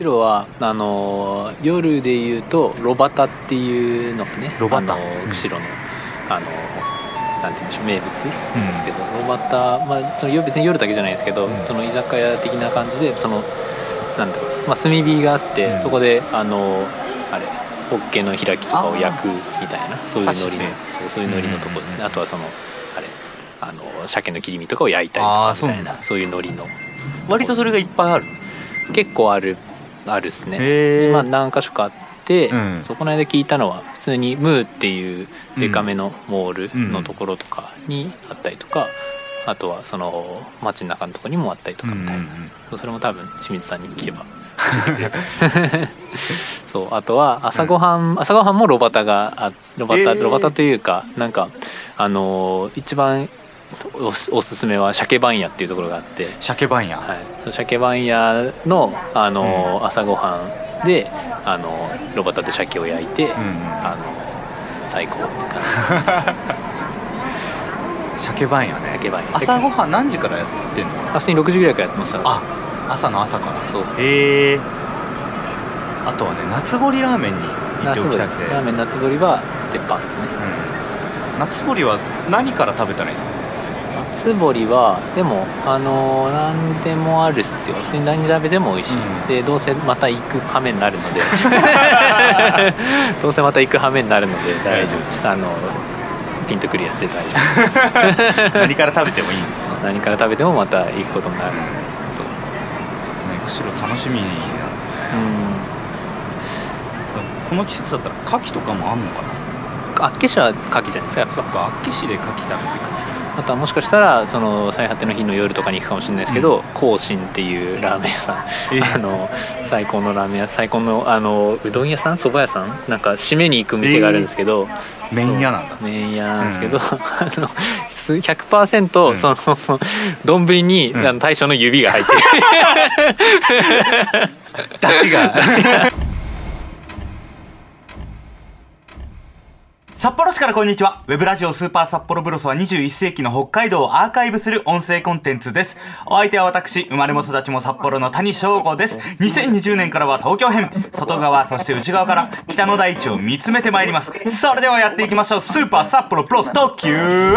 釧路はあの夜でいうとロバタっていうのがねロバタあのうん釧路の、あのなんて言うんでしょう名物。ですけど、ロバタ、まあ、その別に夜だけじゃないですけど、うん。その居酒屋的な感じでそのなんだろう、まあ、炭火があって、うん。そこであのあれホッケの開きとかを焼くみたいなそういう海苔の刺してそうそういう海苔のとこですね、うんうんうんあとはそのあれあの鮭の切り身とかを焼いたりとあかみたいなそう。いう海苔の。割とそれがいっぱいある。結構あるあるですね。まあ何箇所かあって、うん。そこの間聞いたのは普通にムーっていうデカめのモールのところとかにあったりとか、あとはその街の中のところにもあったりとかみたいな、そうそれも多分清水さんに聞けば。そうあとは朝ごはん、朝ごはんもロバタがあロバタ、えー。ロバタというかなんかあのー一番おすおすすめは鮭番屋っていうところがあって。鮭番屋、はい、鮭番屋の、あの朝ごはんで、あのロバタで鮭を焼いて、うんうん。あの最高って感 鮭番屋じね。鮭番屋。朝ごはん何時からやってんの？あ普通に6時ぐらいからやってましたあ朝の朝から。そう。へえ。あとはね夏堀ラーメンに行っておきたくて、ラーメン夏堀は鉄板ですね。うん。夏堀は何から食べたらいいですか？夏堀はでもあの何でもあるっすよ。普通に何食べても美味しい、うん。でどうせまた行く羽目になるので。どうせまた行く羽目になるので 大丈夫です。あのピンとくるやつで大丈夫。何から食べてもいい何から食べてもまた行くことになる、そう。ちょっとね釧路楽しみになるこの季節だったら牡蠣とかもあんのかな？うんあっけしは牡蠣じゃないですかやっぱ。そっか厚岸で牡蠣食べてあとはもしかしたらその最果ての日の夜とかに行くかもしれないですけど興信、っていうラーメン屋さん。えあの最高のラーメン屋最高のあのうどん屋さん？蕎麦屋さん？なんか締めに行く店があるんですけど、麺屋なんだ。そう。麺屋なんですけど、うん。あのす100%うん。その丼に、うん。あの大将の指が入ってる。出汁が札幌市からこんにちは。ウェブラジオスーパー札幌ブロスは21世紀の北海道をアーカイブする音声コンテンツです。お相手は私、生まれも育ちも札幌の谷翔吾です。2020年からは東京編。外側、そして内側から北の大地を見つめてまいります。それではやっていきましょう。スーパー札幌プロス特急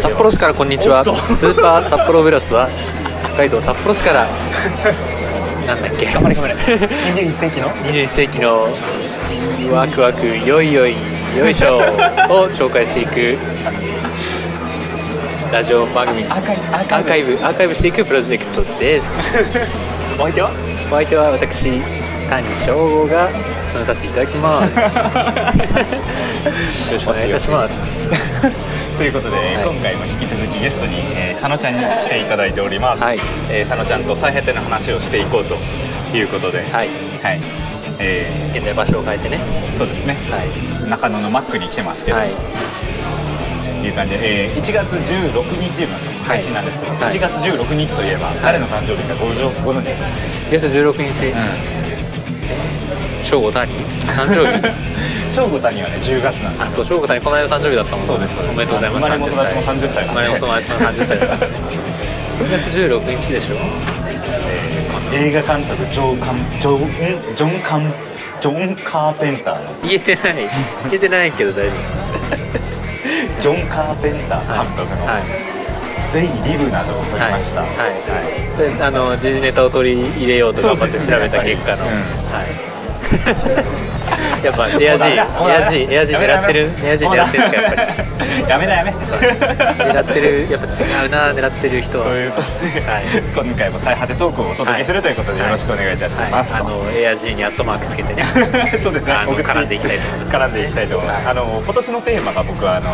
札幌市からこんにちは。スーパー札幌ブラスは北海道札幌市から なんだっけ？頑張れ頑張れ。21世紀の？21世紀のワクワクよいよいよいしょ。を紹介していくラジオ番組。アーカイブアーカイブアーカイブしていくプロジェクトです。お相手は？お相手は私谷翔吾が務めさせていただきます。よろしくお願いいたしますということで、い。今回も引き続きゲストに、えー、佐野ちゃんに来ていただいております、はい。えー佐野ちゃんと最果ての話をしていこうということで。ははい。はい。え現在場所を変えてね。ーそうですね。はい。中野のマックに来てますけど、はい。い、う感じで、えー1月16日の配信なんですけど、はい。1月16日といえば誰の誕生日かご存ご存知ですか、1月16日正午谷？誕生日？正午谷はね10月なんであそう正午谷この間誕生日だったもんそうですおめでとうございます。生まれも育ちも30歳生まれも育ちも30歳だから1月16日でしょ？す、映画監督ジョーカンジョーんジョンカンジョン・カーペンターの。言えてない。言えてないけど大丈夫。ジョン・カーペンター監督の。はい「ゼイ・リブ」などを撮りました、はいはい。であの時事ネタを取り入れようと頑張って調べた結果の、そうですね。はい やっぱエアジーエアジーエアジー狙ってるエアジー狙ってるかやっぱり。やめだやめ狙ってるやっぱ違うな狙ってる人は。ということで、はい。今回も最果てトークをお届けするということでよろしくお願いいたします、はい、あのエアジーにアットマークつけてね。そうですね。絡んでいきたいと思います。絡んでいきたいと思います、あの今年のテーマが僕はあの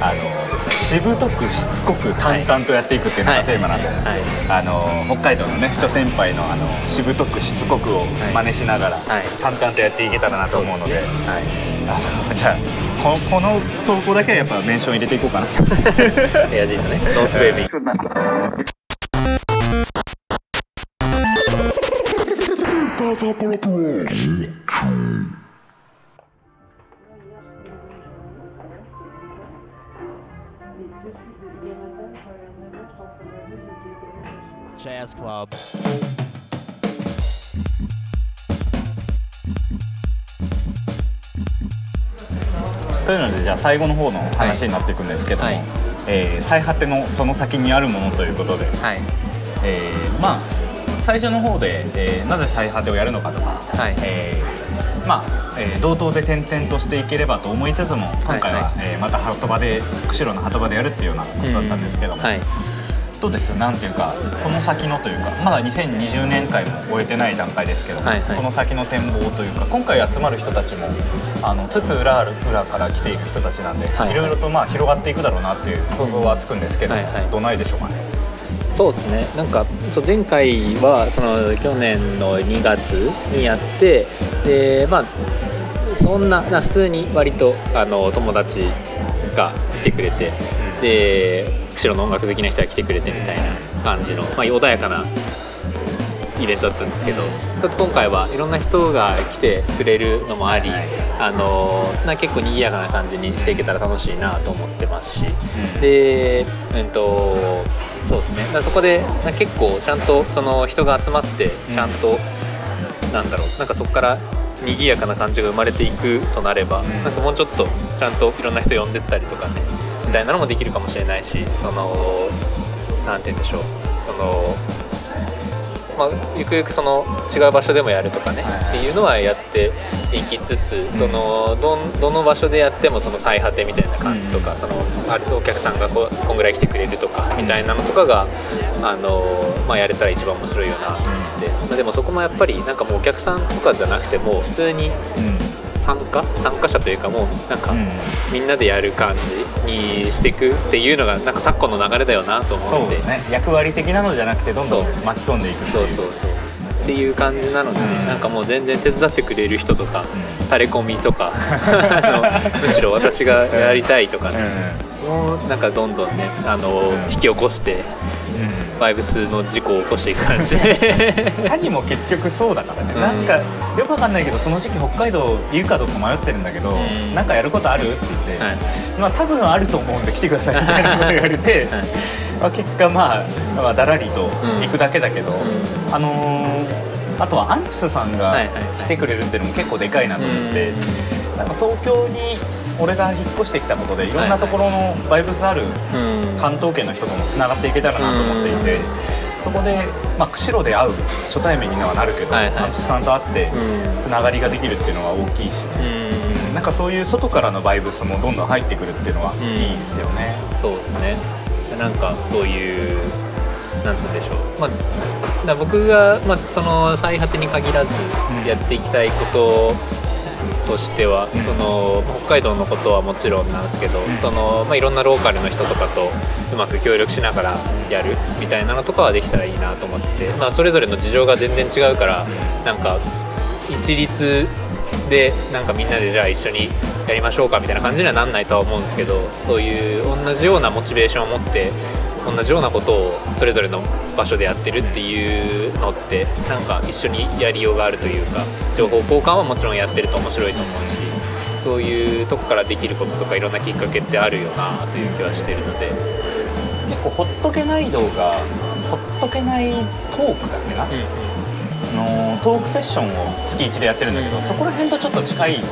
あのしぶとくしつこく淡々とやっていくっていうのがテーマなんで、はい。あの北海道のね諸先輩のあのしぶとくしつこくを真似しながら、はい。淡々とやっていけたらなと思うので。はい。あのじゃあこのこの投稿だけはやっぱメンション入れていこうかな。エアジーとねノーツベイビー Jazz Club. というのでじゃあ最後の方の話になっていくんですけども、はい。えー最果てのその先にあるものということで、はい。えーまあ最初の方で、えーなぜ最果てをやるのかとか、はい。えーまあ、えー同等で転々としていければと思いつつも今回は、はえーまた鳩場で釧路の鳩場でやるっていうようなことだったんですけども、はいどうですなんていうかこの先のというかまだ2020年会も終えてない段階ですけども、はいはい。この先の展望というか今回集まる人たちもあのつつ裏裏から来ている人たちなんで、はいはい。いろいろとまあ広がっていくだろうなっていう想像はつくんですけども、はいはい。どないでしょうかね。そうですね。なんかそう前回はその去年の2月にやってでまあそんなな普通に割とあの友達が来てくれてで釧路の音楽好きな人が来てくれてみたいな感じの、まあ、穏やかなイベントだったんですけどちょっと今回はいろんな人が来てくれるのもあり、あのな結構賑やかな感じにしていけたら楽しいなと思ってますし、うん。で、えっとそうですね。だそこでな結構ちゃんとその人が集まってちゃんと、なんだろうなんかそこから賑やかな感じが生まれていくとなれば、ん。なんかもうちょっとちゃんといろんな人呼んでったりとかねみたいなのもできるかもしれないしそのなんて言うんでしょう。そのまあ、ゆくゆくその違う場所でもやるとかね、はい。っていうのはやっていきつつ、そのどんどの場所でやってもその最果てみたいな感じとか、そのあるお客さんがこうこんぐらい来てくれるとかみたいなのとかが、あのまあ、やれたら一番面白いよなと思って、まあ、でもそこもやっぱりなんかもうお客さんとかじゃなくてもう普通に参加？参加者というかもうなんか、うん。みんなでやる感じにしていくっていうのがなんか昨今の流れだよなと思ってね。役割的なのじゃなくてどんどん巻き込んでいくってそいう。うそうそう。っていう感じなので、うん。なんかもう全然手伝ってくれる人とか、タレコミとか むしろ私がやりたいとかね、もうなんかどんどんねあの、ん。引き起こしてうんうんバイブスの事故を起こしていく感じ。で谷も結局そうだからね、うん。なんかよくわかんないけどその時期北海道いるかどうか迷ってるんだけど、ん。なんかやることあるって言って、はい。まあ多分あると思うんで来てくださいみたいなこと言われて、はい。まあ、結果まあ、まあ、だらりと行くだけだけど、んあのーあとはアンプスさんが来てくれるっていうのも結構でかいなと思って、なん。か東京に俺が引っ越してきたことでいろんなところのバイブスあるうん。関東圏の人ともつながっていけたらなと思っていて、そこで、まあ、釧路で会う初対面にはなるけど、はいはい。さんと会ってうん。つながりができるっていうのは大きいし、うん。なんかそういう外からのバイブスもどんどん入ってくるっていうのはん。いいですよね。そうですね。なんかそういうなんつうんでしょう、まあ、だ僕が、まあ、その最果てに限らずうんやっていきたいこととしては、うん。その北海道のことはもちろんなんですけど、ん。そのまあ、いろんなローカルの人とかとうまく協力しながらやるみたいなのとかはできたらいいなと思ってて、まあ、それぞれの事情が全然違うから、なんか一律でなんかみんなでじゃあ一緒にやりましょうかみたいな感じにはなんないとは思うんですけどそういう同じようなモチベーションを持って同じようなことをそれぞれの場所でやってるっていうのってなんか一緒にやりようがあるというか情報交換はもちろんやってると面白いと思うしそういうとこからできることとかいろんなきっかけってあるよなという気はしてるので。結構ほっとけない動画ほっとけないトークだっけな、うんうのトークセッションを月1でやってるんだけど、うん。そこら辺とちょっと近い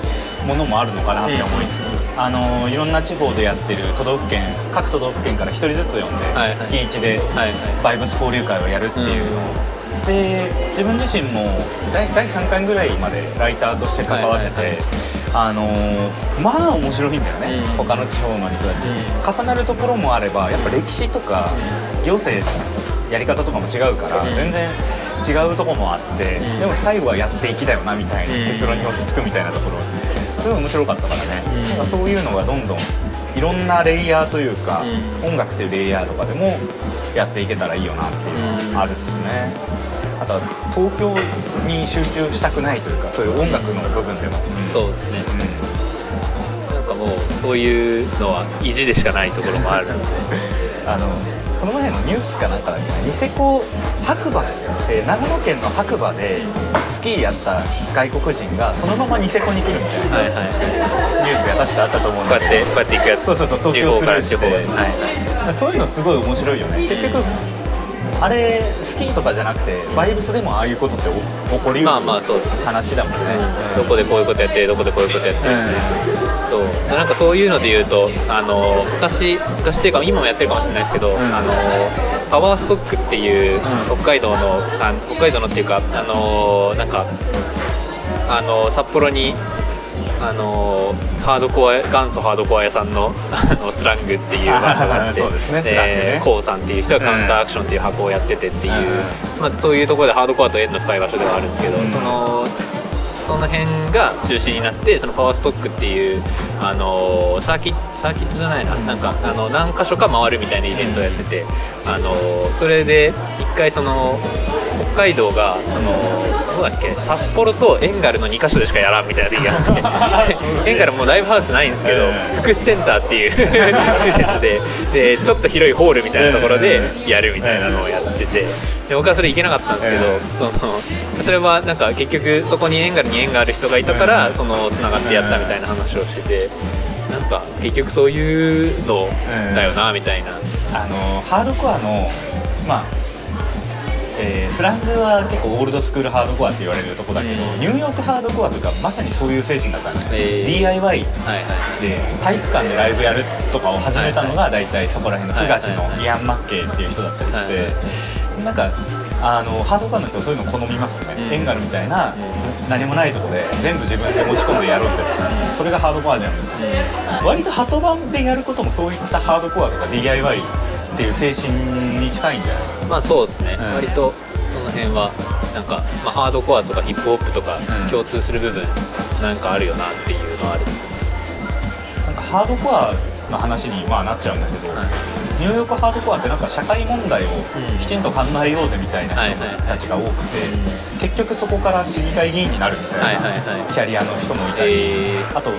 ものもあるのかなって思いつつ、あのいろんな地方でやってる都道府県各都道府県から1人ずつ呼んで、はいはい。月1でバイブス交流会をやるっていうのを、で自分自身も第第3回ぐらいまでライターとして関わってて、はいはいはい。あのまあ面白いんだよね、うん。他の地方の人たち、重なるところもあればやっぱ歴史とか行政のやり方とかも違うから、うん。全然違うところもあって、うん。でも最後はやっていきだよなみたいな、うん。結論に落ち着くみたいなところすごい面白かったからね、うん。なんかそういうのがどんどんいろんなレイヤーというか、う音楽というレイヤーとかでもやっていけたらいいよなっていうのがあるっすね、あとは東京に集中したくないというかそういう音楽の部分でも、うんそうですね。うん。なんかもうそういうのは意地でしかないところもあるので。あのこの前のニュースかなんかだっけなニセコ白馬、えー長野県の白馬でスキーやった外国人がそのままニセコに来るみたいなはいはい。はいニュースが確かあったと思うんこうだけど。やってこうやって行くやつ。そうそうそう東地京スルーしてはいそういうのすごい面白いよね。結局あれスキーとかじゃなくてバイブスでもああいうことって起こりうるまあまあそうですね。話だもんね、どこでこういうことやってどこでこういうことやって、そう。なんかそういうので言うとあの昔昔っていうか今もやってるかもしれないですけど、ん。あのパワーストックっていう、北海道のあ北海道のっていうかあのなんかあの札幌にあのハードコア元祖ハードコア屋さんのあのスラングっていうバンドがあってそうですね。ね。コウさんっていう人がカウンターアクションっていう箱をやっててっていう、まあ、そういうところでハードコアと縁の深い場所ではあるんですけど、うん。そのその辺が中心になってそのパワーストックっていうあのサーキサーキットじゃないな。なんかあの何箇所か回るみたいなイベントをやってて、あのそれで一回その北海道がそのどうだっけ札幌とエンガルの2箇所でしかやらんみたいな時があって エンガルもうライブハウスないんですけど、福祉センターっていう 施設ででちょっと広いホールみたいなところでやるみたいなのをやっててで僕はそれ行けなかったんですけど、そのそれはなんか結局そこにエンガルに縁がある人がいたから、そのつながってやったみたいな話をしてて。なんか結局そういうのだよなみたいな、あのハードコアのまあえースラングは結構オールドスクールハードコアって言われるとこだけど、うん。ニューヨークハードコアとかまさにそういう精神だったんでえー DIY で体育館でライブやるとかを始めたのが大体そこら辺のフガチのイアン・マッケイっていう人だったりして、なんかあのハードコアの人はそういうの好みますね、うん。エンガルみたいな、う何もないとこで全部自分で持ち込んでやろうぜ、それがハードコアじゃん。割とハトバンでやることもそういったハードコアとか DIY っていう精神に近いんじゃない？まあそうですね、うん。割とその辺はなんか、まあ、ハードコアとかヒップホップとかうん。共通する部分なんかあるよなっていうのはあるっすなんかハードコアの話にまあなっちゃうんだけど、はいニューヨークハードコアってなんか社会問題をうん。きちんと考えようぜみたいな人たちが多くて、結局そこから市議会議員になるみたいな、はいはいはい。キャリアの人もいたり、えあと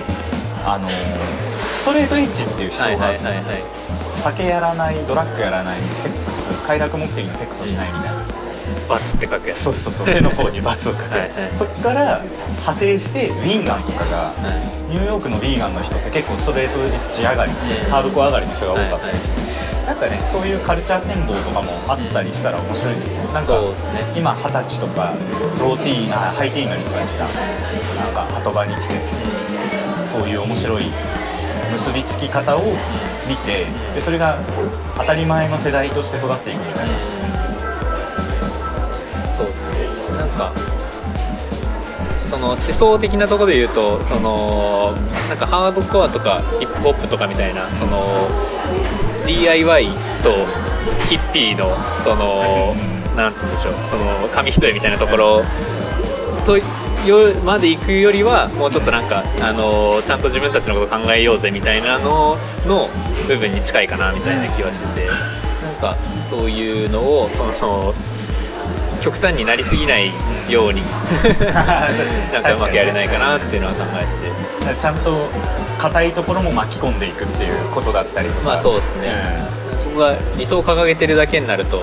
あのーストレートエッジっていう思想が酒やらないドラッグやらないセックス快楽目的のセックスをしないみたいな、バツって書くやつ。そうそうそう。手の方に罰をかけ はいはい。そこから派生してヴィーガンとかがはい。ニューヨークのヴィーガンの人って結構ストレートエッジ上がり、うん。ハードコア上がりの人が多かったりして、はいなんかねそういうカルチャー展望とかもあったりしたら面白いですよねなんかね。今二十歳とかローティーンあハイティーンの人たちがなんか鳩場に来てそういう面白い結びつき方を見てでそれが当たり前の世代として育っていくみたいな、そうですね。なんかその思想的なところで言うとそのなんかハードコアとかヒップホップとかみたいなその DIY とヒッピーのそのなんつうんでしょうその紙一重みたいなところとよまで行くよりはもうちょっとなんかあのちゃんと自分たちのこと考えようぜみたいなのの部分に近いかなみたいな気はしててなんかそういうのをその極端になりすぎないように なんかうまくやれないかなっていうのは考えてて。ちゃんと硬いところも巻き込んでいくっていうことだったりとか。まあそうですね、そこが理想を掲げてるだけになると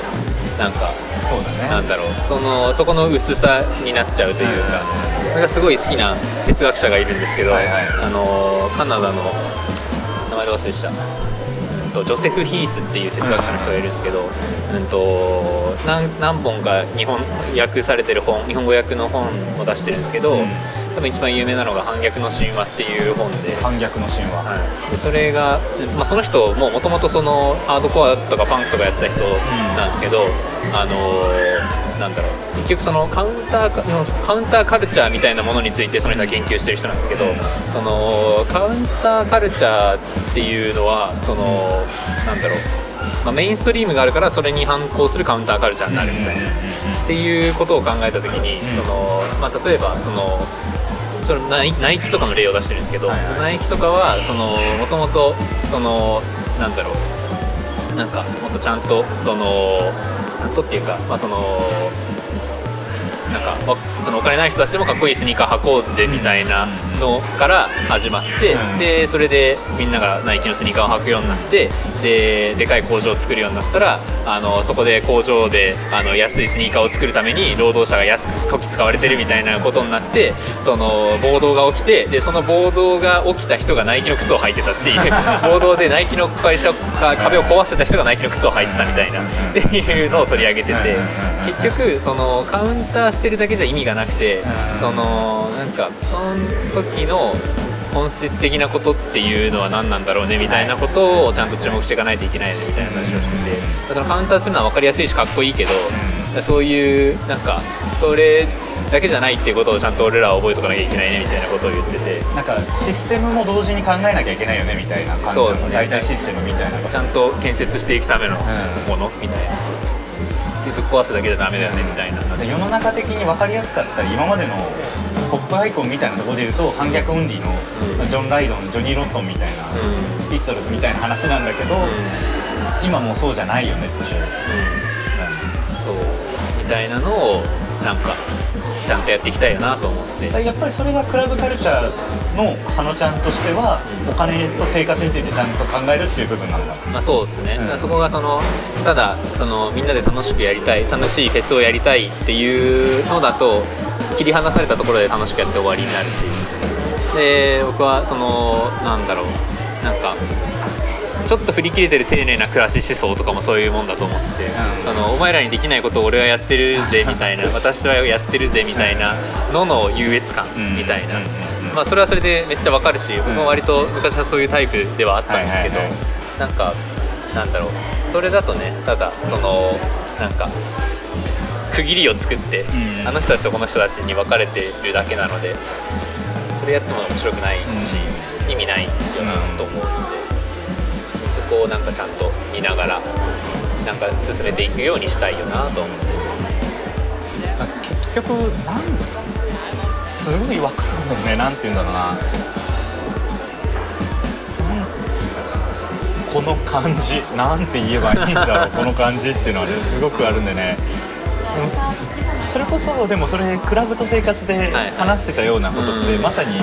なんかうんそうだね。なんだろう。そのそこの薄さになっちゃうというか、それがすごい好きな哲学者がいるんですけど、はいはい。あのカナダの名前ど忘れした。うんとジョセフ・ヒースっていう哲学者の人がいるんですけど、うんと何本か日本訳されてる本日本語訳の本を出してるんですけど、うん。多分一番有名なのが「反逆の神話」っていう本で。反逆の神話、はい、でそれが、まあ、その人ももともとそのハードコアとかパンクとかやってた人なんですけど、あのーなんだろう。結局そのカウンターカカウンターカルチャーみたいなものについてその人は研究してる人なんですけど、そのカウンターカルチャーっていうのはその、なんだろう、まあ、メインストリームがあるからそれに反抗するカウンターカルチャーになるみたいな。っていうことを考えた時に、うん。そのまあ、例えばそのそのナイナイキとかの例を出してるんですけど、はいはい。ナイキとかはそのもともとそのなんだろう。なんかもっとちゃんとそのなんとっていうか、まあ、そのなんかわそのお金ない人たちでもかっこいいスニーカー履こうぜみたいなのから始まって、うん。でそれでみんながナイキのスニーカーを履くようになってででかい工場を作るようになったらあのそこで工場であの安いスニーカーを作るために労働者が安くこき使われてるみたいなことになってその暴動が起きてでその暴動が起きた人がナイキの靴を履いてたっていう 暴動でナイキの会社か壁を壊してた人がナイキの靴を履いてたみたいなっていうのを取り上げてて結局そのカウンターしてるだけじゃ意味がなくてそのなんかその時の本質的なことっていうのは何なんだろうねみたいなことをちゃんと注目していかないといけないねみたいな話をしててそのカウンターするのは分かりやすいしかっこいいけどそういうなんかそれだけじゃないっていうことをちゃんと俺らは覚えとかなきゃいけないねみたいなことを言ってて。なんかシステムも同時に考えなきゃいけないよねみたいな感じそうですね代替システムみたいなちゃんと建設していくためのものみたいな。でぶっ壊すだけじゃダメだよねみたいな話。世の中的に分かりやすかったり今までのポップアイコンみたいなところで言うと反逆オンリーのジョン・ライドンジョニー・ロットンみたいな、うん。ピストルズみたいな話なんだけど、今もうそうじゃないよねっていう、そう。みたいなのをなんかちゃんとやっていきたいよなと思って。やっぱりそれがクラブカルチャーの佐野ちゃんとしては、お金と生活についてちゃんと考えるっていう部分なんだ。まあそうですね、うん。そこがそのただそのみんなで楽しくやりたい楽しいフェスをやりたいっていうのだと切り離されたところで楽しくやって終わりになるし。で僕はそのなんだろう。なんかちょっと振り切れてる丁寧な暮らし思想とかもそういうもんだと思ってて、うん。そのお前らにできないことを俺はやってるぜみたいな 私はやってるぜみたいなのの優越感みたいな、うん。うん。うん。まあ、それはそれでめっちゃわかるし僕も割と昔はそういうタイプではあったんですけど、なんかなんだろう。それだとねただそのなんか区切りを作って、うん。あの人たちとこの人たちに分かれてるだけなのでそれやっても面白くないし、意味ないよなと思うので、そこをなんかちゃんと見ながらなんか進めていくようにしたいよなと思って。結局なんすごい分かるんだよねなんて言うんだろうな。この感じなんて言えばいいんだろう この感じっていうのはねすごくあるんでね。うん。それこそでもそれクラブと生活ではい話してたようなことって、うん。まさに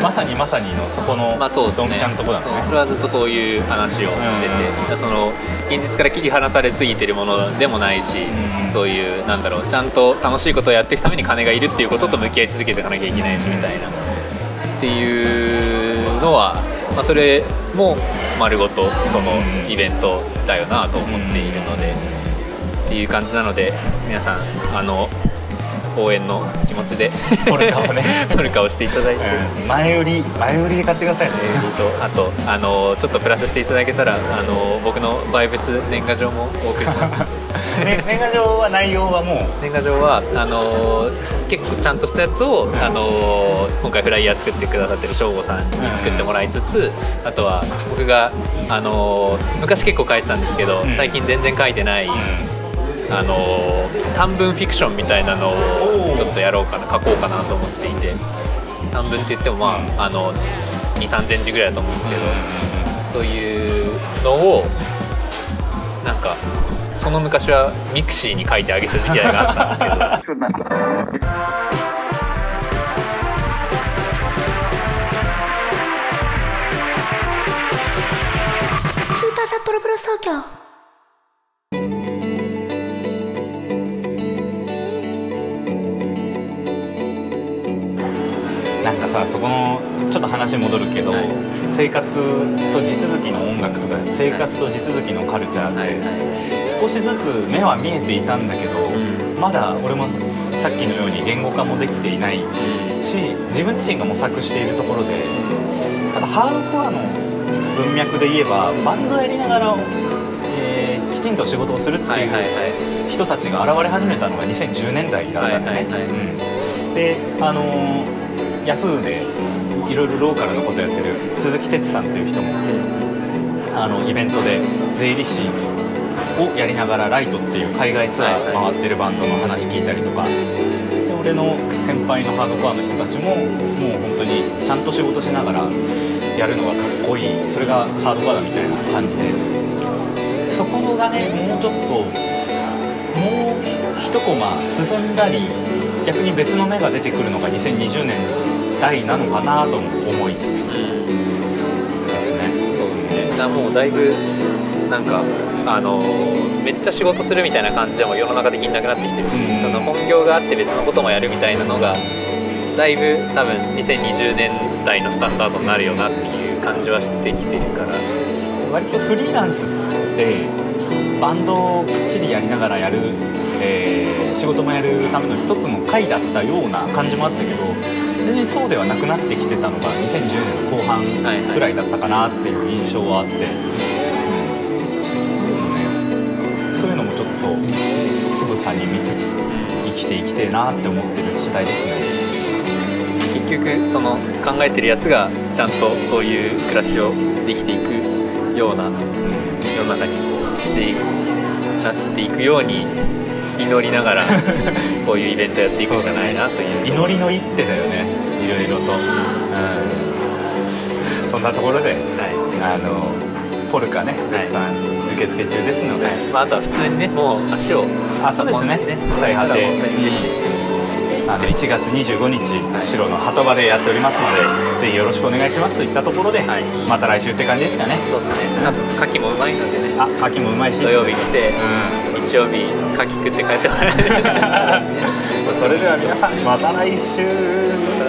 まさにまさにのそこのまあそうですね。ドンピシャのとこだね。それはずっとそういう話をしてて、うんその現実から切り離されすぎてるものでもないし、うん。そういうなんだろうちゃんと楽しいことをやっていくために金がいるっていうことと向き合い続けていかなきゃいけないしみたいな。っていうのは、まあ、それも丸ごとそのイベントだよなと思っているので、っていう感じなので皆さんあの応援の気持ちでトルカをね。トルカをしていただいて。うん。前売り前売りで買ってくださいね。とあとあのちょっとプラスしていただけたらあの僕のバイブス年賀状もお送りします。ね年賀状は内容はもう？年賀状はあの結構ちゃんとしたやつをあの今回フライヤー作ってくださってる省吾さんに作ってもらいつつあとは僕があの昔結構書いてたんですけどうん。最近全然書いてない、あの短文フィクションみたいなのをちょっとやろうかな書こうかなと思っていて。短文って言ってもまあ,、あの2 3 0 0 0字ぐらいだと思うんですけど、そういうのをなんかその昔は mixi に書いてあげた時期があったんですけど。スーパー札幌ブロス東京なんかさそこのちょっと話戻るけど、はい。生活と地続きの音楽とか生活と地続きのカルチャーって、少しずつ目は見えていたんだけど、ん。まだ俺もさっきのように言語化もできていないし自分自身が模索しているところでただハードコアの文脈で言えばバンドやりながら、えーきちんと仕事をするってはいうはい。人たちが現れ始めたのが2010年代だったんだね。はいはいはい。うん。であのーヤフーでいろいろローカルのことやってる鈴木哲さんっていう人もあのイベントで税理士をやりながらライトっていう海外ツアー回ってるバンドの話聞いたりとかで俺の先輩のハードコアの人たちももう本当にちゃんと仕事しながらやるのがかっこいいそれがハードコアだみたいな感じでそこがねもうちょっともう一コマ進んだり逆に別の目が出てくるのが2020年代なのかなとも思いつつうんですね。そうですね。なもうだいぶなんかあのめっちゃ仕事するみたいな感じでも世の中的になくなってきてるし、うん。その本業があって別のこともやるみたいなのがだいぶ多分2020年代のスタンダードになるよなっていう感じはしてきてるから。割とフリーランスってバンドをくっちりやりながらやる、えー仕事もやるための一つの会だったような感じもあったけど全然そうではなくなってきてたのが2010年の後半はいはいぐらいだったかなっていう印象はあって、うんでもね、そういうのもちょっとつぶさに見つつ生きていきてえなって思ってる時代ですね。結局その考えてるやつがちゃんとそういう暮らしをできていくような世の中にしていなっていくように祈りながらこういうイベントやっていくしかないなという。祈りの一手だよね。いろいろと、うん、そんなところではい。あのポルカねはい。絶賛受付中ですので、はい。まあ、あとは普通にねもう足をあそうですね。最果て嬉しい。あの1月25日釧路の鳩場でやっておりますのでぜひよろしくお願いしますといったところで、はい。また来週って感じですかね。そうですね。牡蠣もうまいのでね。あ牡蠣もうまいし。土曜日来て。う日曜日牡蠣食って帰ってもらえる それでは皆さんまた来週。